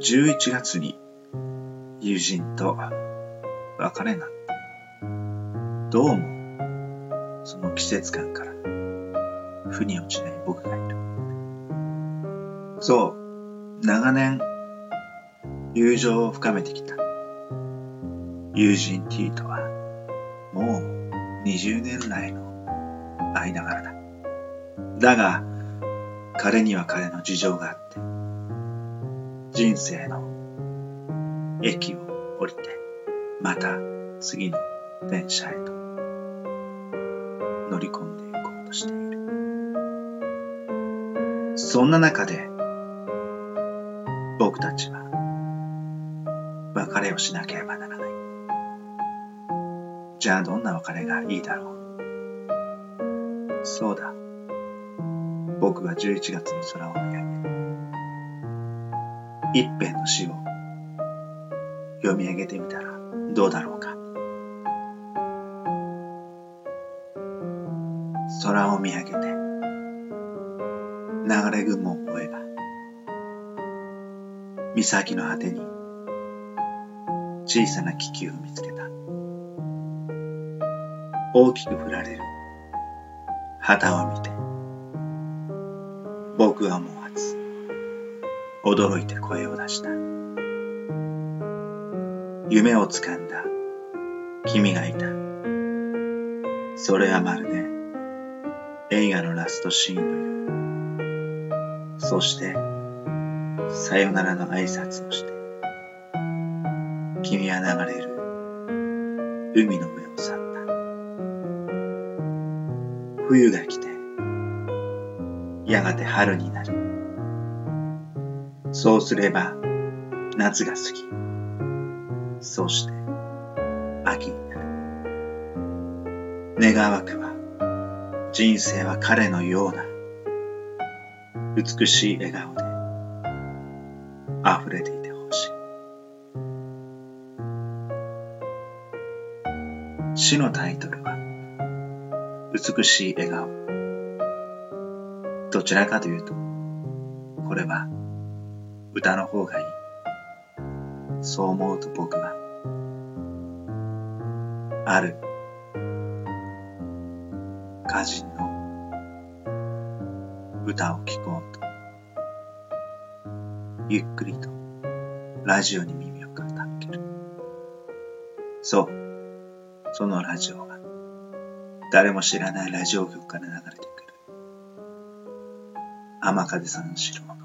11月に友人と別れになった。どうも、その季節感から、腑に落ちない僕がいる。そう、長年、友情を深めてきた。友人 T とは、もう20年来の間柄だ。だが、彼には彼の事情があって、人生の駅を降りて、また次の電車へと乗り込んでいこうとしている。そんな中で、僕たちは別れをしなければならない。じゃあどんな別れがいいだろう。そうだ。僕は11月の空を見上げる、一辺の詩を読み上げてみたらどうだろうか。空を見上げて、流れ雲を追えば、岬の果てに小さな気球を見つけた。大きく振られる旗を見て、僕は思わず、驚いて声を出した。夢をつかんだ君がいた。それはまるで映画のラストシーンのよう。そして、さよならの挨拶をして、君は流れる海の上を去った。冬が来て、やがて春になる。そうすれば夏が過ぎ、そして秋になる。願わくは人生は彼のような美しい笑顔で溢れていてほしい。詩のタイトルは美しい笑顔。どちらかというと、これは歌の方がいい。そう思うと僕は、ある。歌人の。歌を聴こうと、ゆっくりと。ラジオに耳を傾ける。そう、そのラジオは誰も知らないラジオ局から流れてくる。天風さん四郎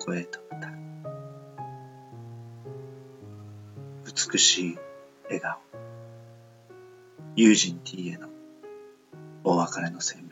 声と歌。美しい笑顔。友人 T へのお別れの宣言